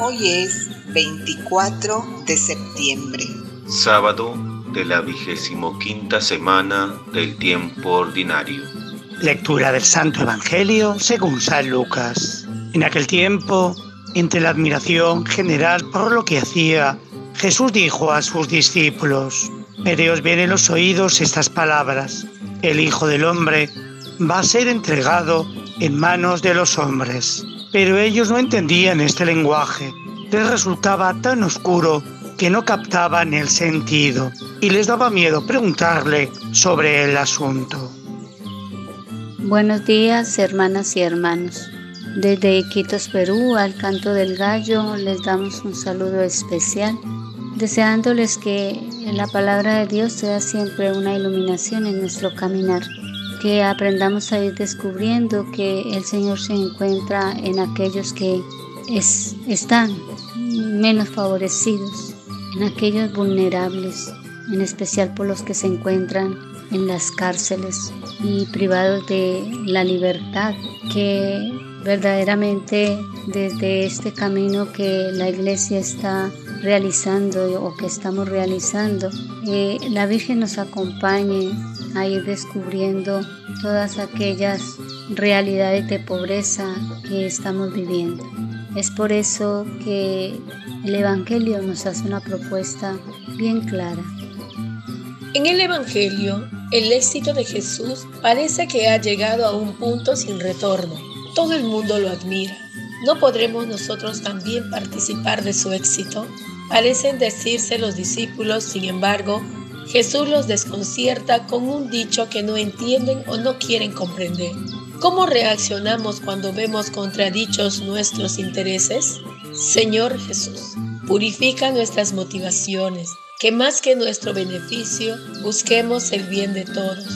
Hoy es 24 de septiembre. Sábado de la vigésimo quinta semana del tiempo ordinario. Lectura del Santo Evangelio según San Lucas. En aquel tiempo, entre la admiración general por lo que hacía, Jesús dijo a sus discípulos, Mereos bien en los oídos estas palabras, el Hijo del Hombre va a ser entregado en manos de los hombres. Pero ellos no entendían este lenguaje, les resultaba tan oscuro que no captaban el sentido y les daba miedo preguntarle sobre el asunto. Buenos días, hermanas y hermanos. Desde Iquitos, Perú, al canto del gallo, les damos un saludo especial, deseándoles que la palabra de Dios sea siempre una iluminación en nuestro caminar, que aprendamos a ir descubriendo que el Señor se encuentra en aquellos que están menos favorecidos, en aquellos vulnerables, en especial por los que se encuentran en las cárceles y privados de la libertad, que verdaderamente desde este camino que la iglesia está realizando o que estamos realizando, eh, la Virgen nos acompañe a ir descubriendo todas aquellas realidades de pobreza que estamos viviendo. Es por eso que el Evangelio nos hace una propuesta bien clara. En el Evangelio, el éxito de Jesús parece que ha llegado a un punto sin retorno. Todo el mundo lo admira. ¿No podremos nosotros también participar de su éxito? Parecen decirse los discípulos, sin embargo, Jesús los desconcierta con un dicho que no entienden o no quieren comprender. ¿Cómo reaccionamos cuando vemos contradichos nuestros intereses? Señor Jesús, purifica nuestras motivaciones, que más que nuestro beneficio busquemos el bien de todos,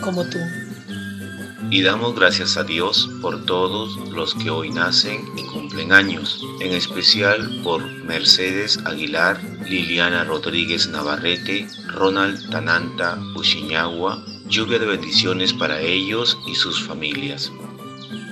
como tú. Y damos gracias a Dios por todos los que hoy nacen y cumplen años, en especial por Mercedes Aguilar, Liliana Rodríguez Navarrete, Ronald Tananta Uchiñagua, lluvia de bendiciones para ellos y sus familias.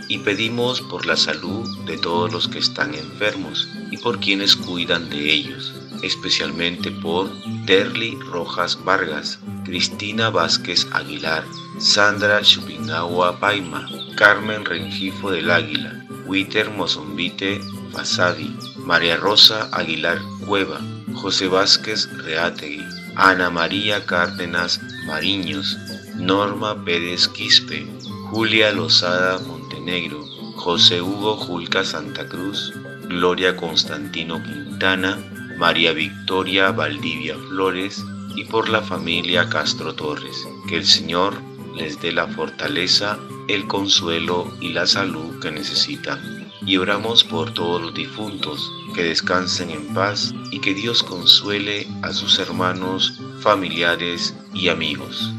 Y pedimos por la salud de todos los que están enfermos y por quienes cuidan de ellos, especialmente por Derly Rojas Vargas, Cristina Vázquez Aguilar, Sandra Chupinagua Paima, Carmen Rengifo del Águila, Witer Mozombite Fasadi, María Rosa Aguilar Cueva, José Vázquez Reategui, Ana María Cárdenas Mariños, Norma Pérez Quispe, Julia Lozada Montenegro, José Hugo Julca Santa Cruz, Gloria Constantino Quintana, María Victoria Valdivia Flores y por la familia Castro Torres. Que el Señor les dé la fortaleza, el consuelo y la salud que necesitan. Y oramos por todos los difuntos, que descansen en paz y que Dios consuele a sus hermanos, familiares y amigos.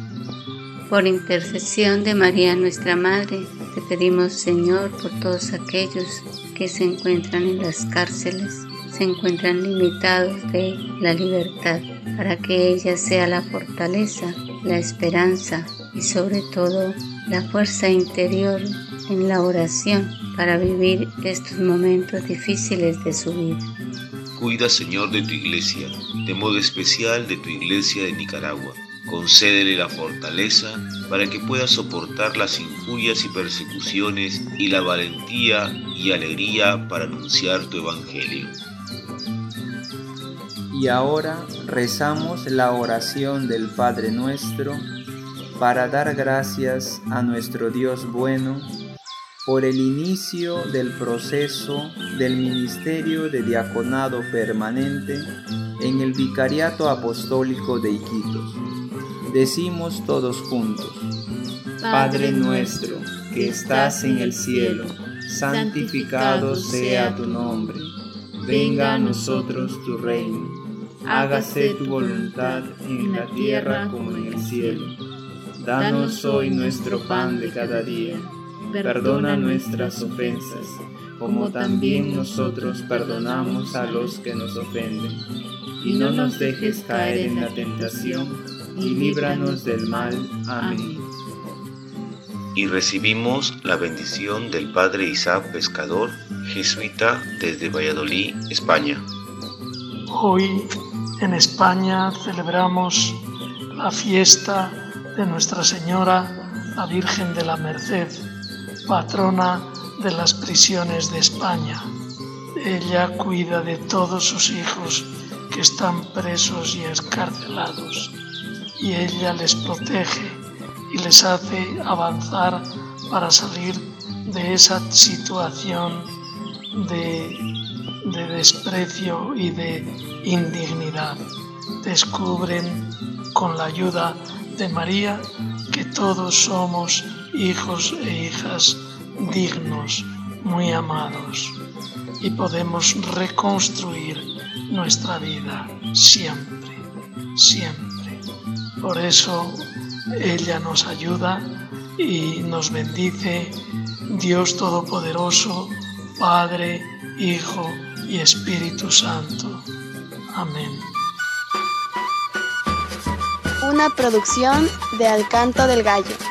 Por intercesión de María nuestra Madre, te pedimos Señor por todos aquellos que se encuentran en las cárceles, se encuentran limitados de la libertad, para que ella sea la fortaleza, la esperanza y sobre todo la fuerza interior en la oración para vivir estos momentos difíciles de su vida. Cuida Señor de tu iglesia, de modo especial de tu iglesia de Nicaragua concédele la fortaleza para que pueda soportar las injurias y persecuciones y la valentía y alegría para anunciar tu evangelio. Y ahora rezamos la oración del Padre nuestro para dar gracias a nuestro Dios bueno por el inicio del proceso del ministerio de diaconado permanente en el Vicariato Apostólico de Iquitos. Decimos todos juntos, Padre nuestro que estás en el cielo, santificado sea tu nombre, venga a nosotros tu reino, hágase tu voluntad en la tierra como en el cielo. Danos hoy nuestro pan de cada día, perdona nuestras ofensas, como también nosotros perdonamos a los que nos ofenden, y no nos dejes caer en la tentación y líbranos del mal. Amén. y recibimos la bendición del Padre Isaac Pescador, jesuita desde Valladolid, España. Hoy en España celebramos la fiesta de Nuestra Señora, la Virgen de la Merced, patrona de las prisiones de España. Ella cuida de todos sus hijos que están presos y escarcelados, y ella les protege y les hace avanzar para salir de esa situación de, de desprecio y de indignidad. Descubren con la ayuda de María que todos somos hijos e hijas dignos, muy amados, y podemos reconstruir nuestra vida siempre, siempre. Por eso ella nos ayuda y nos bendice Dios Todopoderoso, Padre, Hijo y Espíritu Santo. Amén. Una producción de Alcanto del Gallo.